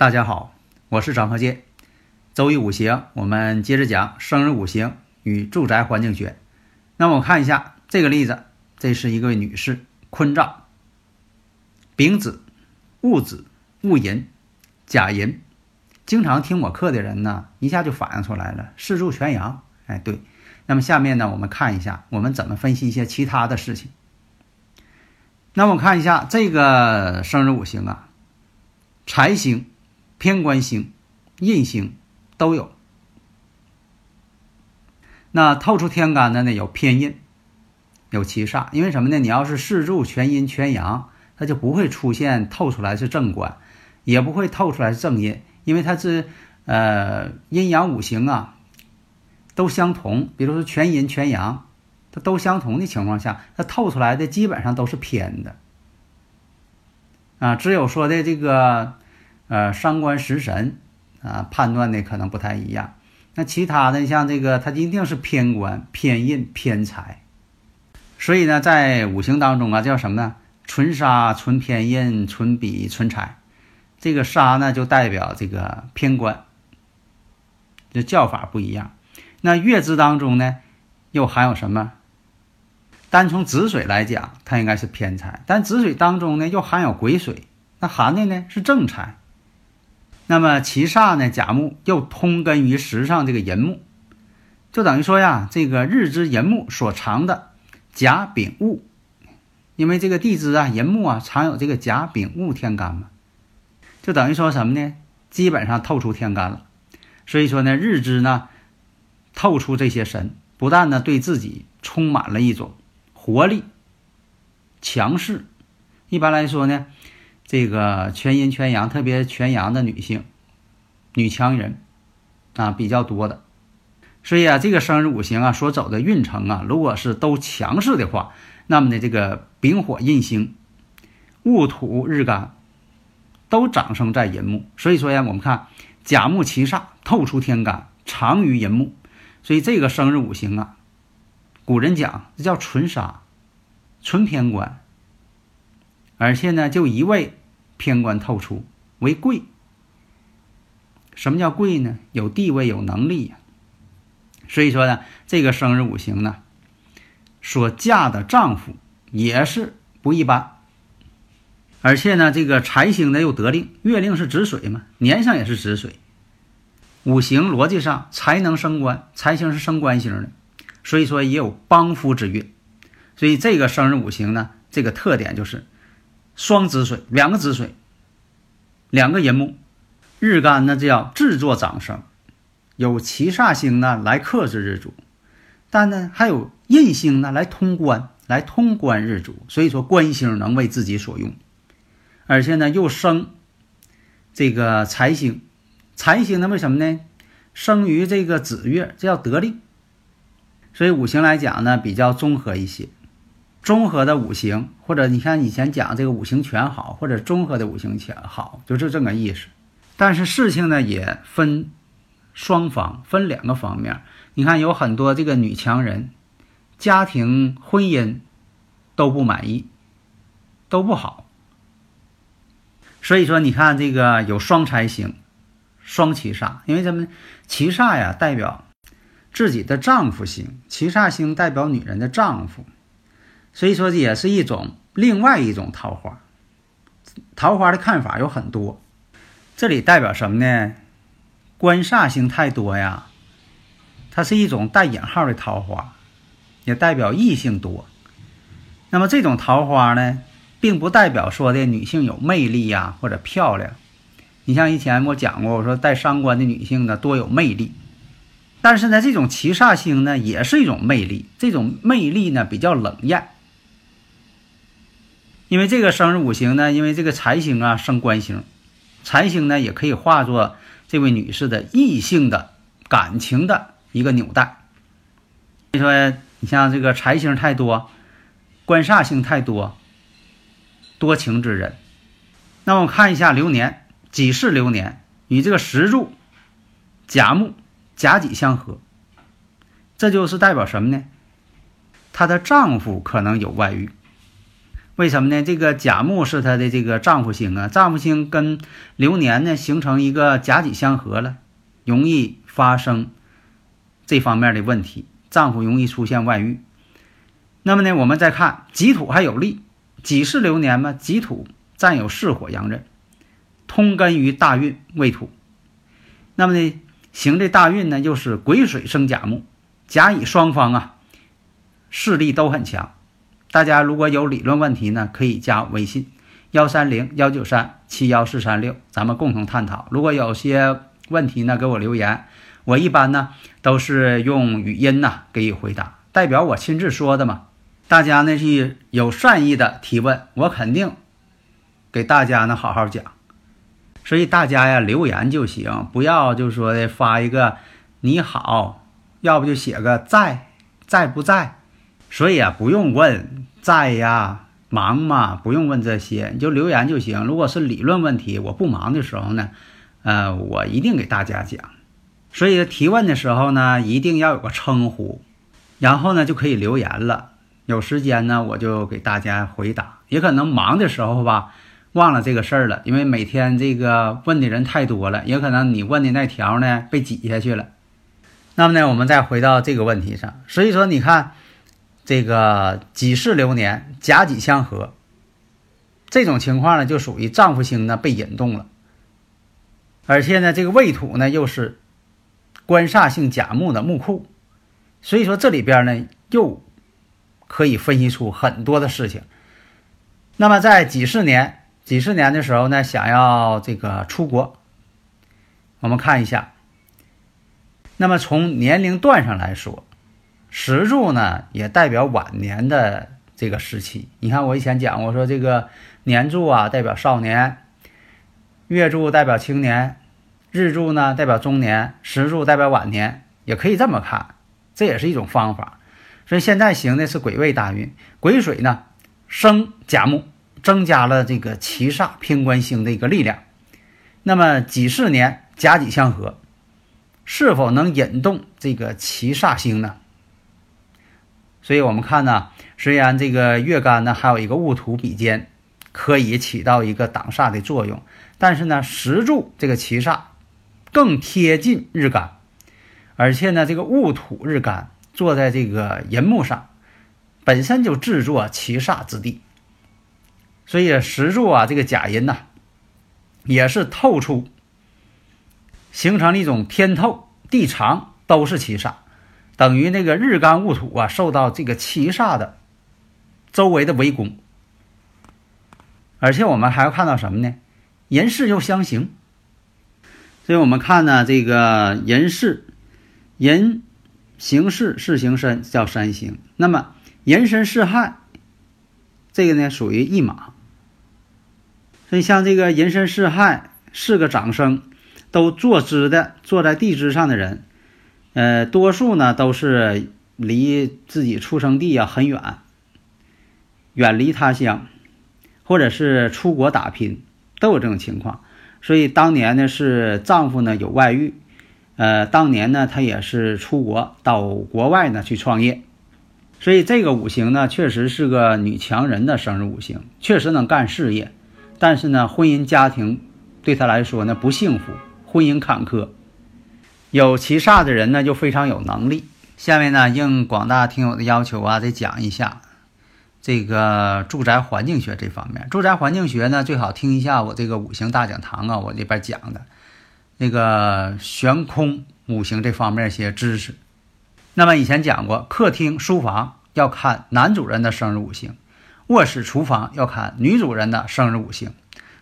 大家好，我是张鹤剑。周易五行，我们接着讲生日五行与住宅环境学。那么我看一下这个例子，这是一个女士，坤兆，丙子、戊子、戊寅、甲寅。经常听我课的人呢，一下就反应出来了，四柱全阳。哎，对。那么下面呢，我们看一下，我们怎么分析一些其他的事情。那我看一下这个生日五行啊，财星。偏官星、印星都有。那透出天干的呢，有偏印，有七煞。因为什么呢？你要是四柱全阴全阳，它就不会出现透出来是正官，也不会透出来是正印，因为它是呃阴阳五行啊都相同。比如说全阴全阳，它都相同的情况下，它透出来的基本上都是偏的啊。只有说的这个。呃，伤官食神啊，判断的可能不太一样。那其他的像这个，它一定是偏官、偏印、偏财。所以呢，在五行当中啊，叫什么呢？纯杀、纯偏印、纯比、纯财。这个杀呢，就代表这个偏官，这叫法不一样。那月支当中呢，又含有什么？单从子水来讲，它应该是偏财，但子水当中呢，又含有癸水，那含的呢是正财。那么其煞呢？甲木又通根于时上这个寅木，就等于说呀，这个日支寅木所藏的甲丙戊，因为这个地支啊，寅木啊藏有这个甲丙戊天干嘛，就等于说什么呢？基本上透出天干了。所以说呢，日支呢透出这些神，不但呢对自己充满了一种活力、强势。一般来说呢。这个全阴全阳，特别全阳的女性，女强人啊比较多的，所以啊，这个生日五行啊所走的运程啊，如果是都强势的话，那么呢，这个丙火印星、戊土日干都长生在寅木，所以说呀，我们看甲木七煞透出天干，藏于寅木，所以这个生日五行啊，古人讲这叫纯杀、纯偏官，而且呢，就一位。偏官透出为贵，什么叫贵呢？有地位、有能力呀。所以说呢，这个生日五行呢，所嫁的丈夫也是不一般。而且呢，这个财星呢又得令，月令是子水嘛，年上也是子水。五行逻辑上，才能升官，财星是升官星的，所以说也有帮夫之运。所以这个生日五行呢，这个特点就是。双子水，两个子水，两个寅木，日干呢这叫制作长生，有七煞星呢来克制日主，但呢还有印星呢来通关，来通关日主，所以说官星能为自己所用，而且呢又生这个财星，财星呢为什么呢？生于这个子月，这叫得令，所以五行来讲呢比较综合一些。综合的五行，或者你看以前讲这个五行全好，或者综合的五行全好，就是这个意思。但是事情呢也分双方，分两个方面。你看有很多这个女强人，家庭婚姻都不满意，都不好。所以说，你看这个有双财星、双七煞，因为咱们？七煞呀代表自己的丈夫星，七煞星代表女人的丈夫。所以说也是一种另外一种桃花，桃花的看法有很多，这里代表什么呢？官煞星太多呀，它是一种带引号的桃花，也代表异性多。那么这种桃花呢，并不代表说的女性有魅力呀或者漂亮。你像以前我讲过，我说带伤官的女性呢多有魅力，但是呢，这种七煞星呢，也是一种魅力。这种魅力呢，比较冷艳。因为这个生日五行呢，因为这个财星啊生官星，财星呢也可以化作这位女士的异性的感情的一个纽带。所以说，你像这个财星太多，官煞星太多，多情之人。那我看一下流年，己巳流年与这个石柱甲木。甲己相合，这就是代表什么呢？她的丈夫可能有外遇，为什么呢？这个甲木是他的这个丈夫星啊，丈夫星跟流年呢形成一个甲己相合了，容易发生这方面的问题，丈夫容易出现外遇。那么呢，我们再看己土还有利，己巳流年嘛，己土占有巳火阳刃，通根于大运未土，那么呢？行这大运呢，又是癸水生甲木，甲乙双方啊势力都很强。大家如果有理论问题呢，可以加微信幺三零幺九三七幺四三六，咱们共同探讨。如果有些问题呢，给我留言，我一般呢都是用语音呢给予回答，代表我亲自说的嘛。大家呢是有善意的提问，我肯定给大家呢好好讲。所以大家呀留言就行，不要就说的发一个你好，要不就写个在在不在。所以啊不用问在呀忙吗？不用问这些，你就留言就行。如果是理论问题，我不忙的时候呢，呃，我一定给大家讲。所以提问的时候呢，一定要有个称呼，然后呢就可以留言了。有时间呢，我就给大家回答。也可能忙的时候吧。忘了这个事儿了，因为每天这个问的人太多了，也可能你问的那条呢被挤下去了。那么呢，我们再回到这个问题上，所以说你看，这个己巳流年甲己相合，这种情况呢就属于丈夫星呢被引动了，而且呢这个未土呢又是官煞性甲木的木库，所以说这里边呢又可以分析出很多的事情。那么在己巳年。几十年的时候呢，想要这个出国，我们看一下。那么从年龄段上来说，石柱呢也代表晚年的这个时期。你看我以前讲过，说这个年柱啊代表少年，月柱代表青年，日柱呢代表中年，时柱代表晚年，也可以这么看，这也是一种方法。所以现在行的是癸未大运，癸水呢生甲木。增加了这个七煞偏官星的一个力量，那么几十年甲己相合，是否能引动这个七煞星呢？所以我们看呢，虽然这个月干呢还有一个戊土比肩，可以起到一个挡煞的作用，但是呢，石柱这个七煞更贴近日干，而且呢，这个戊土日干坐在这个寅木上，本身就制作七煞之地。所以石柱啊，这个甲寅呐，也是透出，形成了一种天透地长，都是七煞，等于那个日干戊土啊，受到这个七煞的周围的围攻。而且我们还要看到什么呢？人事又相刑，所以我们看呢，这个人事人行事事行身叫三刑，那么人身巳亥，这个呢属于一马。所以像这个寅申巳亥四个长生，都坐支的坐在地支上的人，呃，多数呢都是离自己出生地啊很远，远离他乡，或者是出国打拼，都有这种情况。所以当年呢是丈夫呢有外遇，呃，当年呢他也是出国到国外呢去创业，所以这个五行呢确实是个女强人的生日五行，确实能干事业。但是呢，婚姻家庭对他来说呢不幸福，婚姻坎坷。有七煞的人呢就非常有能力。下面呢应广大听友的要求啊，再讲一下这个住宅环境学这方面。住宅环境学呢，最好听一下我这个五行大讲堂啊，我这边讲的那个悬空五行这方面一些知识。那么以前讲过，客厅、书房要看男主人的生日五行。卧室、厨房要看女主人的生日五行，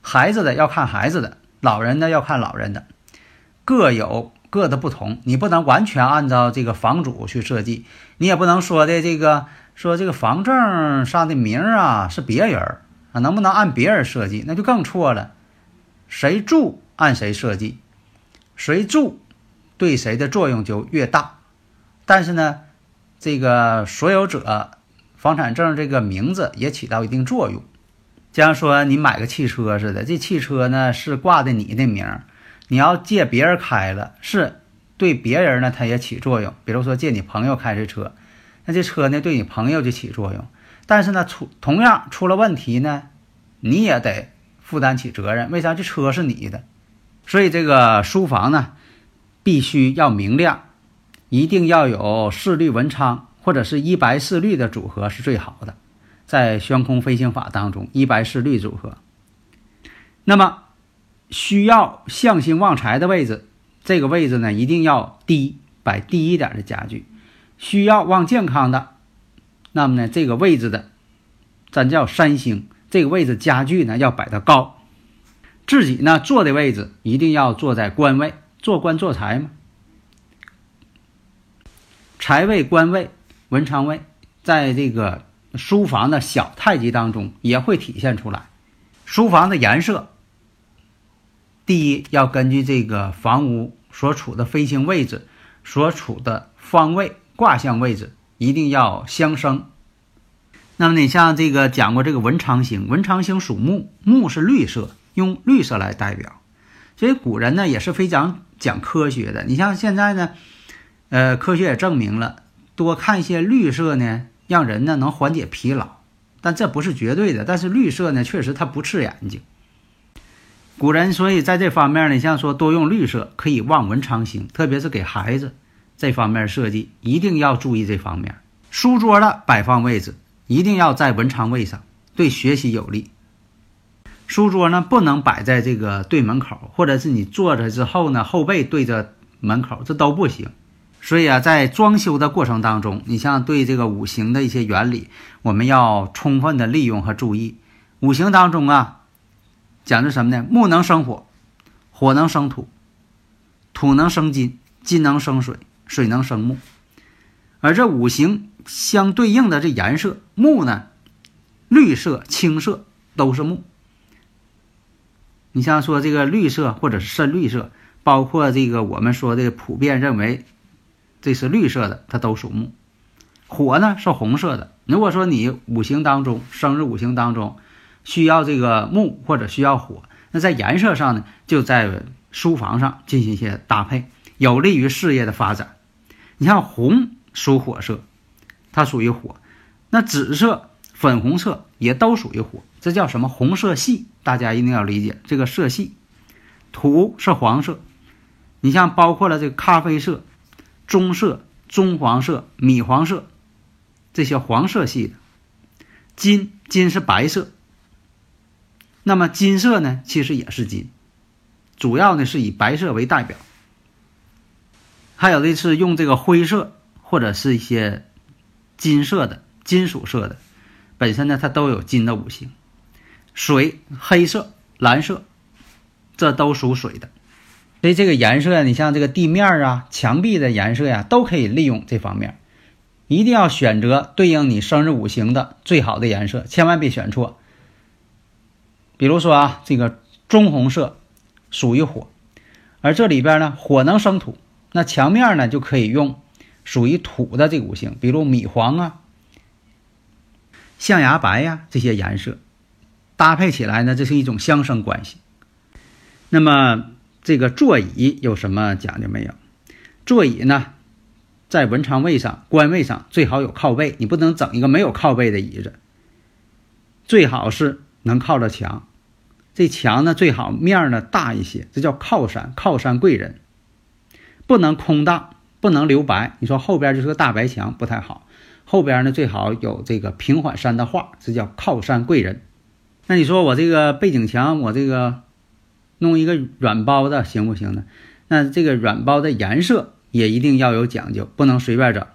孩子的要看孩子的，老人的要看老人的，各有各的不同，你不能完全按照这个房主去设计，你也不能说的这个说这个房证上的名啊是别人啊，能不能按别人设计？那就更错了。谁住按谁设计，谁住对谁的作用就越大。但是呢，这个所有者房产证这个名字也起到一定作用。就像说你买个汽车似的，这汽车呢是挂的你的名，你要借别人开了，是对别人呢它也起作用。比如说借你朋友开这车，那这车呢对你朋友就起作用。但是呢出同样出了问题呢，你也得负担起责任。为啥？这车是你的，所以这个书房呢必须要明亮。一定要有四绿文昌或者是一白四绿的组合是最好的，在悬空飞行法当中，一白四绿组合。那么需要向心旺财的位置，这个位置呢一定要低，摆低一点的家具。需要旺健康的，那么呢这个位置的，咱叫三星，这个位置家具呢要摆得高。自己呢坐的位置一定要坐在官位，坐官坐财嘛。财位、官位、文昌位，在这个书房的小太极当中也会体现出来。书房的颜色，第一要根据这个房屋所处的飞行位置、所处的方位、卦象位置，一定要相生。那么你像这个讲过这个文昌星，文昌星属木，木是绿色，用绿色来代表。所以古人呢也是非常讲科学的。你像现在呢。呃，科学也证明了，多看一些绿色呢，让人呢能缓解疲劳，但这不是绝对的。但是绿色呢，确实它不刺眼睛。古人所以在这方面呢，像说多用绿色可以旺文昌星，特别是给孩子这方面设计，一定要注意这方面。书桌的摆放位置一定要在文昌位上，对学习有利。书桌呢不能摆在这个对门口，或者是你坐着之后呢后背对着门口，这都不行。所以啊，在装修的过程当中，你像对这个五行的一些原理，我们要充分的利用和注意。五行当中啊，讲的什么呢？木能生火，火能生土，土能生金，金能生水，水能生木。而这五行相对应的这颜色，木呢，绿色、青色都是木。你像说这个绿色或者是深绿色，包括这个我们说的普遍认为。这是绿色的，它都属木。火呢是红色的。如果说你五行当中，生日五行当中需要这个木或者需要火，那在颜色上呢，就在书房上进行一些搭配，有利于事业的发展。你像红属火色，它属于火。那紫色、粉红色也都属于火，这叫什么？红色系，大家一定要理解这个色系。土是黄色，你像包括了这个咖啡色。棕色、棕黄色、米黄色，这些黄色系的金，金是白色。那么金色呢，其实也是金，主要呢是以白色为代表。还有的是用这个灰色或者是一些金色的金属色的，本身呢它都有金的五行。水、黑色、蓝色，这都属水的。所以这个颜色，你像这个地面啊、墙壁的颜色呀，都可以利用这方面。一定要选择对应你生日五行的最好的颜色，千万别选错。比如说啊，这个棕红色属于火，而这里边呢，火能生土，那墙面呢就可以用属于土的这个五行，比如米黄啊、象牙白呀这些颜色搭配起来呢，这是一种相生关系。那么。这个座椅有什么讲究没有？座椅呢，在文昌位上、官位上最好有靠背，你不能整一个没有靠背的椅子。最好是能靠着墙，这墙呢最好面呢大一些，这叫靠山，靠山贵人。不能空荡，不能留白。你说后边就是个大白墙不太好，后边呢最好有这个平缓山的画，这叫靠山贵人。那你说我这个背景墙，我这个。弄一个软包的行不行呢？那这个软包的颜色也一定要有讲究，不能随便整。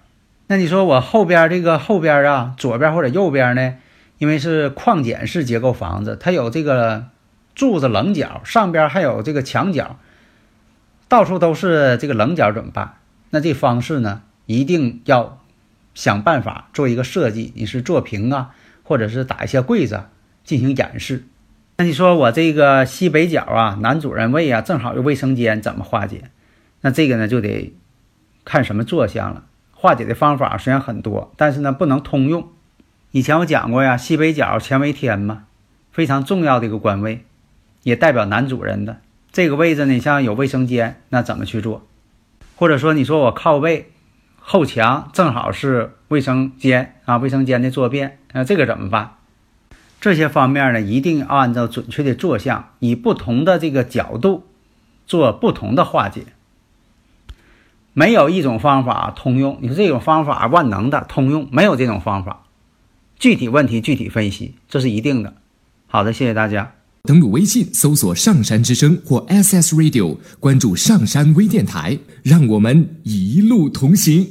那你说我后边这个后边啊，左边或者右边呢？因为是矿简式结构房子，它有这个柱子棱角，上边还有这个墙角，到处都是这个棱角怎么办？那这方式呢，一定要想办法做一个设计。你是做平啊，或者是打一些柜子进行演示。那你说我这个西北角啊，男主人位啊，正好有卫生间，怎么化解？那这个呢，就得看什么坐向了。化解的方法虽然很多，但是呢，不能通用。以前我讲过呀，西北角乾为天嘛，非常重要的一个官位，也代表男主人的这个位置呢。像有卫生间，那怎么去做？或者说，你说我靠背后墙正好是卫生间啊，卫生间的坐便，那这个怎么办？这些方面呢，一定要按照准确的坐向，以不同的这个角度做不同的化解。没有一种方法通用。你说这种方法万能的通用，没有这种方法。具体问题具体分析，这是一定的。好的，谢谢大家。登录微信搜索“上山之声”或 SS Radio，关注上山微电台，让我们一路同行。